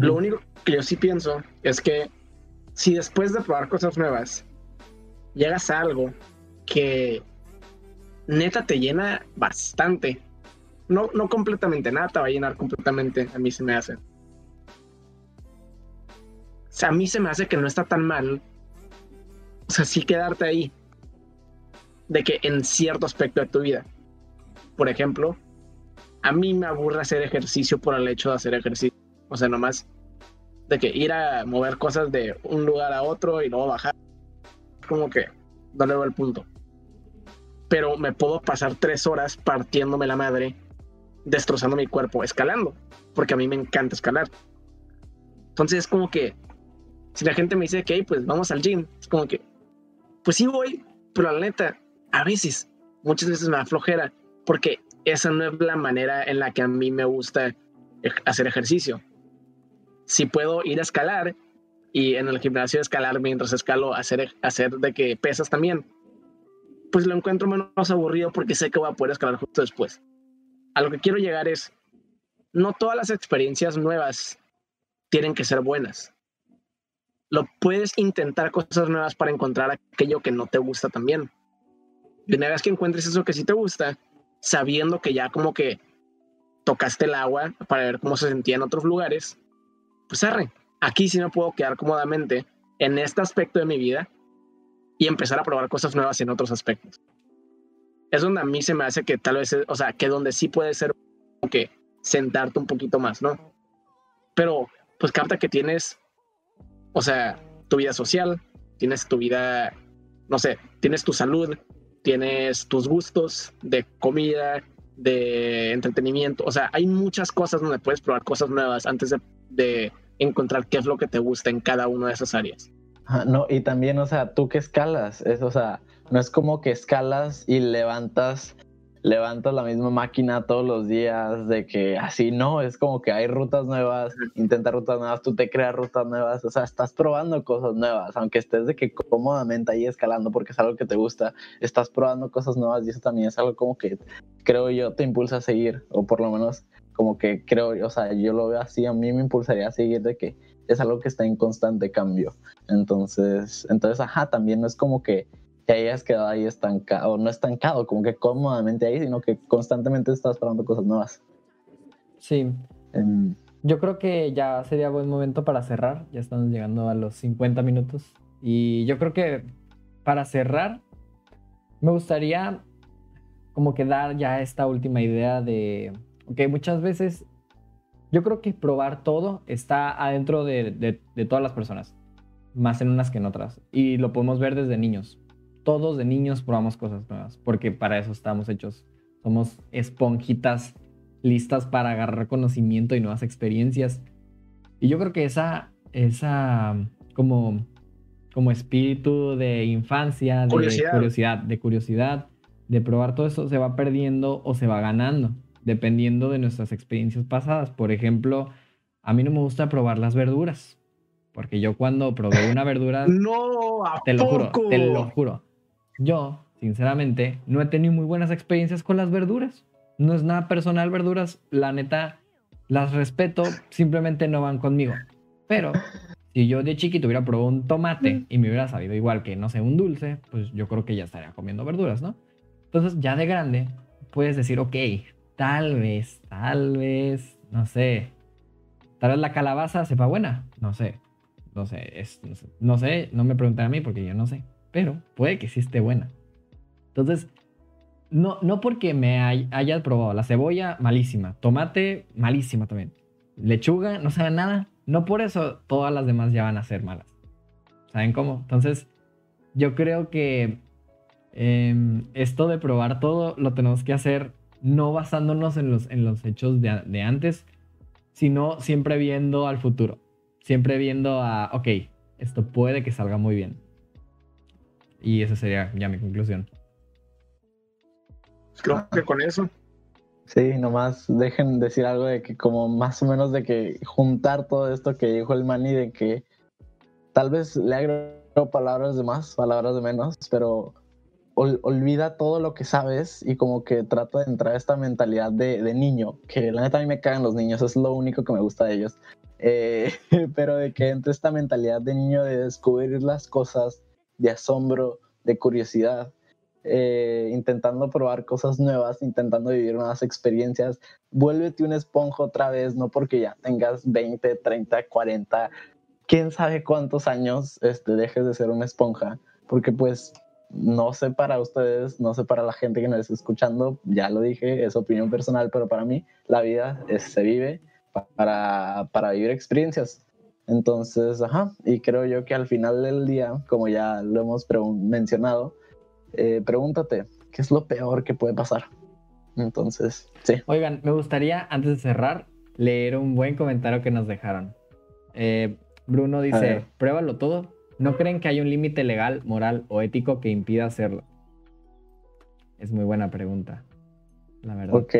Lo único que yo sí pienso es que si después de probar cosas nuevas llegas a algo que neta te llena bastante, no, no completamente, nada te va a llenar completamente, a mí se me hace. O sea, a mí se me hace que no está tan mal o sea, sí quedarte ahí. De que en cierto aspecto de tu vida. Por ejemplo, a mí me aburre hacer ejercicio por el hecho de hacer ejercicio. O sea, nomás de que ir a mover cosas de un lugar a otro y luego bajar. Como que no le el punto. Pero me puedo pasar tres horas partiéndome la madre, destrozando mi cuerpo, escalando. Porque a mí me encanta escalar. Entonces es como que si la gente me dice que pues vamos al gym, es como que pues sí voy, pero la neta, a veces, muchas veces me da flojera, porque esa no es la manera en la que a mí me gusta hacer ejercicio. Si puedo ir a escalar y en el gimnasio escalar mientras escalo, hacer, hacer de que pesas también, pues lo encuentro menos aburrido porque sé que voy a poder escalar justo después. A lo que quiero llegar es, no todas las experiencias nuevas tienen que ser buenas. Lo puedes intentar cosas nuevas para encontrar aquello que no te gusta también. Y una vez que encuentres eso que sí te gusta, sabiendo que ya como que tocaste el agua para ver cómo se sentía en otros lugares, pues arre, aquí sí me puedo quedar cómodamente en este aspecto de mi vida y empezar a probar cosas nuevas en otros aspectos. Es donde a mí se me hace que tal vez, o sea, que donde sí puede ser que sentarte un poquito más, ¿no? Pero pues capta que tienes, o sea, tu vida social, tienes tu vida, no sé, tienes tu salud, tienes tus gustos de comida, de entretenimiento, o sea, hay muchas cosas donde puedes probar cosas nuevas antes de, encontrar qué es lo que te gusta en cada una de esas áreas. no, y también, o sea, tú que escalas, es, o sea, no es como que escalas y levantas levantas la misma máquina todos los días, de que así no, es como que hay rutas nuevas, intenta rutas nuevas, tú te creas rutas nuevas, o sea, estás probando cosas nuevas, aunque estés de que cómodamente ahí escalando porque es algo que te gusta, estás probando cosas nuevas y eso también es algo como que creo yo te impulsa a seguir, o por lo menos como que creo, o sea, yo lo veo así, a mí me impulsaría a seguir de que es algo que está en constante cambio. Entonces, entonces, ajá, también no es como que que hayas quedado ahí estancado, o no estancado, como que cómodamente ahí, sino que constantemente estás probando cosas nuevas. Sí. Em, Yo creo que ya sería buen momento para cerrar. Ya estamos llegando a los 50 minutos. Y yo creo que para cerrar, me gustaría como que dar ya esta última idea de, ok, muchas veces yo creo que probar todo está adentro de, de todas las personas, más en unas que en otras. Y lo podemos ver desde niños todos de niños probamos cosas nuevas, porque para eso estamos hechos. Somos esponjitas listas para agarrar conocimiento y nuevas experiencias. Y yo creo que esa, esa como, como espíritu de infancia, de curiosidad. de curiosidad, de probar todo eso, se va perdiendo o se va ganando, dependiendo de nuestras experiencias pasadas. Por ejemplo, a mí no me gusta probar las verduras. Porque yo cuando probé una verdura. no, te lo juro, te lo juro. Yo, sinceramente, no he tenido muy buenas experiencias con las verduras. No es nada personal verduras, la neta, las respeto, simplemente no van conmigo. Pero si yo de chiquito hubiera probado un tomate y me hubiera sabido igual que, no sé, un dulce, pues yo creo que ya estaría comiendo verduras, ¿no? Entonces, ya de grande, puedes decir, ok, tal vez, tal vez, no sé, tal vez la calabaza sepa buena, no sé, no sé, es, no sé, no sé, no me pregunten a mí porque yo no sé pero puede que sí esté buena. Entonces, no, no porque me haya probado la cebolla, malísima, tomate, malísima también, lechuga, no sabe nada, no por eso todas las demás ya van a ser malas. ¿Saben cómo? Entonces, yo creo que em, esto de probar todo lo tenemos que hacer no basándonos en los, en los hechos de, de antes, sino siempre viendo al futuro. Siempre viendo a, ok, esto puede que salga muy bien. Y esa sería ya mi conclusión. Creo que con eso. Sí, nomás dejen decir algo de que como más o menos de que juntar todo esto que dijo el Manny de que tal vez le agrego palabras de más, palabras de menos, pero olvida todo lo que sabes y como que trata de entrar a esta mentalidad de, niño, que la neta a mí me cagan los niños, es lo único que me gusta de ellos, eh, pero de que entre esta mentalidad de niño de descubrir las cosas, de asombro, de curiosidad, eh, intentando probar cosas nuevas, intentando vivir nuevas experiencias. Vuélvete un esponja otra vez, no porque ya tengas 20, 30, 40, quién sabe cuántos años este, dejes de ser una esponja, porque pues no sé para ustedes, no sé para la gente que nos está escuchando, ya lo dije, es opinión personal, pero para mí la vida se vive para, para vivir experiencias. Entonces, ajá, y creo yo que al final del día, como ya lo hemos mencionado, eh, pregúntate, ¿qué es lo peor que puede pasar? Entonces, sí. Oigan, me gustaría, antes de cerrar, leer un buen comentario que nos dejaron. Eh, Bruno dice, pruébalo todo. ¿No creen que hay un límite legal, moral o ético que impida hacerlo? Es muy buena pregunta, la verdad. Ok,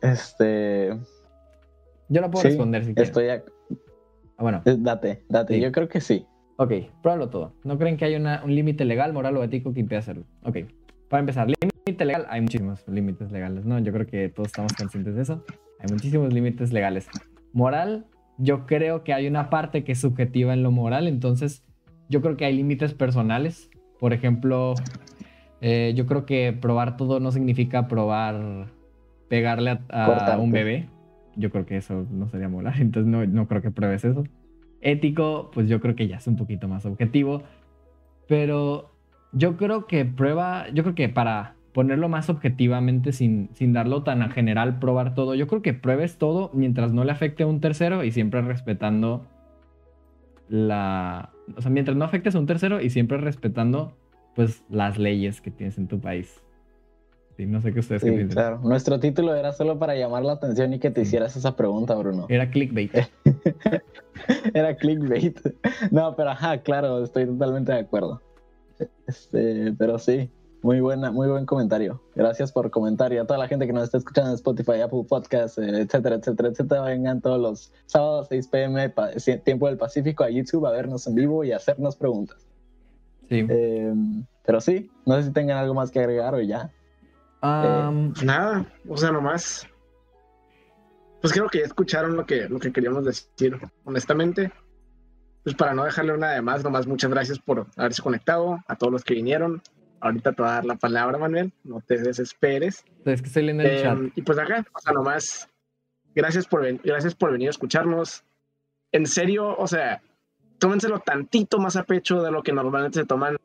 este... Yo la puedo responder si Estoy, Ah, bueno. Eh, date, date. Yo creo que sí. Ok, pruébalo todo. ¿No creen que hay un límite legal, moral o ético que impida hacerlo? Ok. Para empezar, límite legal, hay muchísimos límites legales, ¿no? Yo creo que todos estamos conscientes de eso. Hay muchísimos límites legales. Moral, yo creo que hay una parte que es subjetiva en lo moral, entonces yo creo que hay límites personales. Por ejemplo, eh, yo creo que probar todo no significa probar pegarle a, un bebé. Yo creo que eso no sería moral, entonces no, no creo que pruebes eso. Ético, pues yo creo que ya es un poquito más objetivo. Pero yo creo que prueba, yo creo que para ponerlo más objetivamente sin, sin darlo tan a general, probar todo, yo creo que pruebes todo mientras no le afecte a un tercero y siempre respetando la... O sea, mientras no afectes a un tercero y siempre respetando pues las leyes que tienes en tu país. Sí, no sé qué ustedes sí, Claro, nuestro título era solo para llamar la atención y que te hicieras esa pregunta, Bruno. Era clickbait. era clickbait. No, pero ajá, claro, estoy totalmente de acuerdo. Este, pero sí, muy buena, muy buen comentario. Gracias por comentar y a toda la gente que nos está escuchando en Spotify, Apple Podcasts, eh, etcétera, etcétera, etcétera. Vengan todos los sábados 6 pm, tiempo del Pacífico, a YouTube a vernos en vivo y hacernos preguntas. Sí. Em, pero sí, no sé si tengan algo más que agregar o ya. Eh, nada, o sea, nomás. Pues creo que ya escucharon lo que, lo que queríamos decir. Honestamente, pues para no dejarle una de más, nomás muchas gracias por haberse conectado, a todos los que vinieron. Ahorita te voy a dar la palabra, Manuel, no te desesperes. Es que estoy leyendo el chat. Y pues acá, o sea, nomás, gracias por, gracias por venir a escucharnos. En serio, o sea, tómenselo tantito más a pecho de lo que normalmente se toman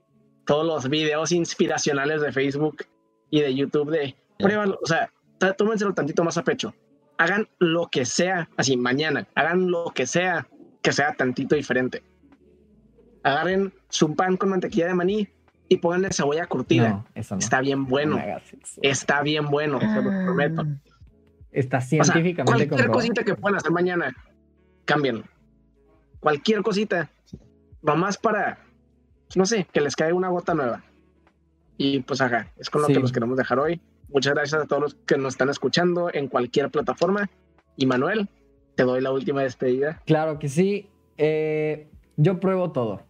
todos los videos inspiracionales de Facebook y de YouTube de pruébalo, o sea, tómenselo tantito más a pecho. Hagan lo que sea, así mañana, hagan lo que sea que sea tantito diferente. Agarren su pan con mantequilla de maní y pónganle cebolla curtida. Está bien bueno. Está bien bueno, se lo prometo. Está científicamente Cualquier cosita que puedan hacer mañana, cámbienlo. Cualquier cosita. más para, no sé, que les caiga una gota nueva. Y pues acá, es con lo que los queremos dejar hoy. Muchas gracias a todos los que nos están escuchando en cualquier plataforma. Y Manuel, te doy la última despedida. Claro que sí. Eh, yo pruebo todo.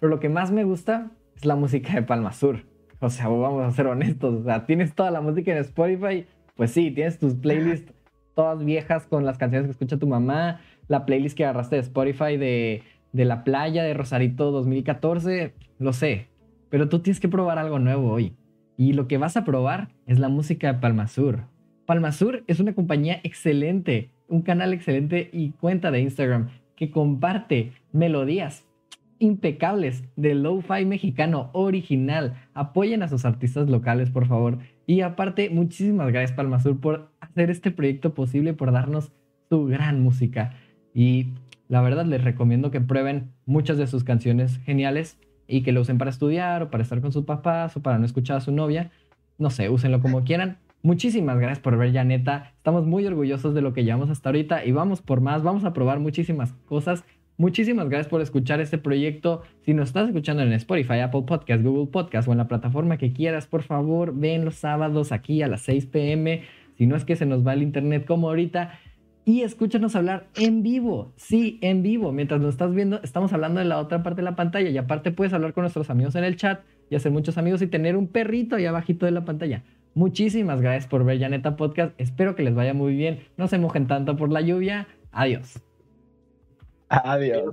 Pero lo que más me gusta es la música de Palma Sur. O sea, vamos a ser honestos. O sea, tienes toda la música en Spotify. Pues sí, tienes tus playlists todas viejas con las canciones que escucha tu mamá. La playlist que agarraste de Spotify de, de la playa de Rosarito 2014. Lo sé. Pero tú tienes que probar algo nuevo hoy. Y lo que vas a probar es la música de Palmasur. Palmasur es una compañía excelente, un canal excelente y cuenta de Instagram que comparte melodías impecables de lo-fi mexicano original. Apoyen a sus artistas locales, por favor. Y aparte, muchísimas gracias Palmasur por hacer este proyecto posible, por darnos su gran música. Y la verdad les recomiendo que prueben muchas de sus canciones geniales y que lo usen para estudiar o para estar con sus papás o para no escuchar a su novia. No sé, úsenlo como quieran. Muchísimas gracias por ver, ya neta. Estamos muy orgullosos de lo que llevamos hasta ahorita y vamos por más. Vamos a probar muchísimas cosas. Muchísimas gracias por escuchar este proyecto. Si nos estás escuchando en Spotify, Apple Podcast, Google Podcast o en la plataforma que quieras, por favor, ven los sábados aquí a las 6 pm. Si no es que se nos va el internet como ahorita y escúchanos hablar en vivo. Sí, en vivo. Mientras nos estás viendo, estamos hablando de la otra parte de la pantalla y aparte puedes hablar con nuestros amigos en el chat y hacer muchos amigos y tener un perrito ahí abajito de la pantalla. Muchísimas gracias por ver Janeta Podcast. Espero que les vaya muy bien. No se mojen tanto por la lluvia. Adiós. Adiós.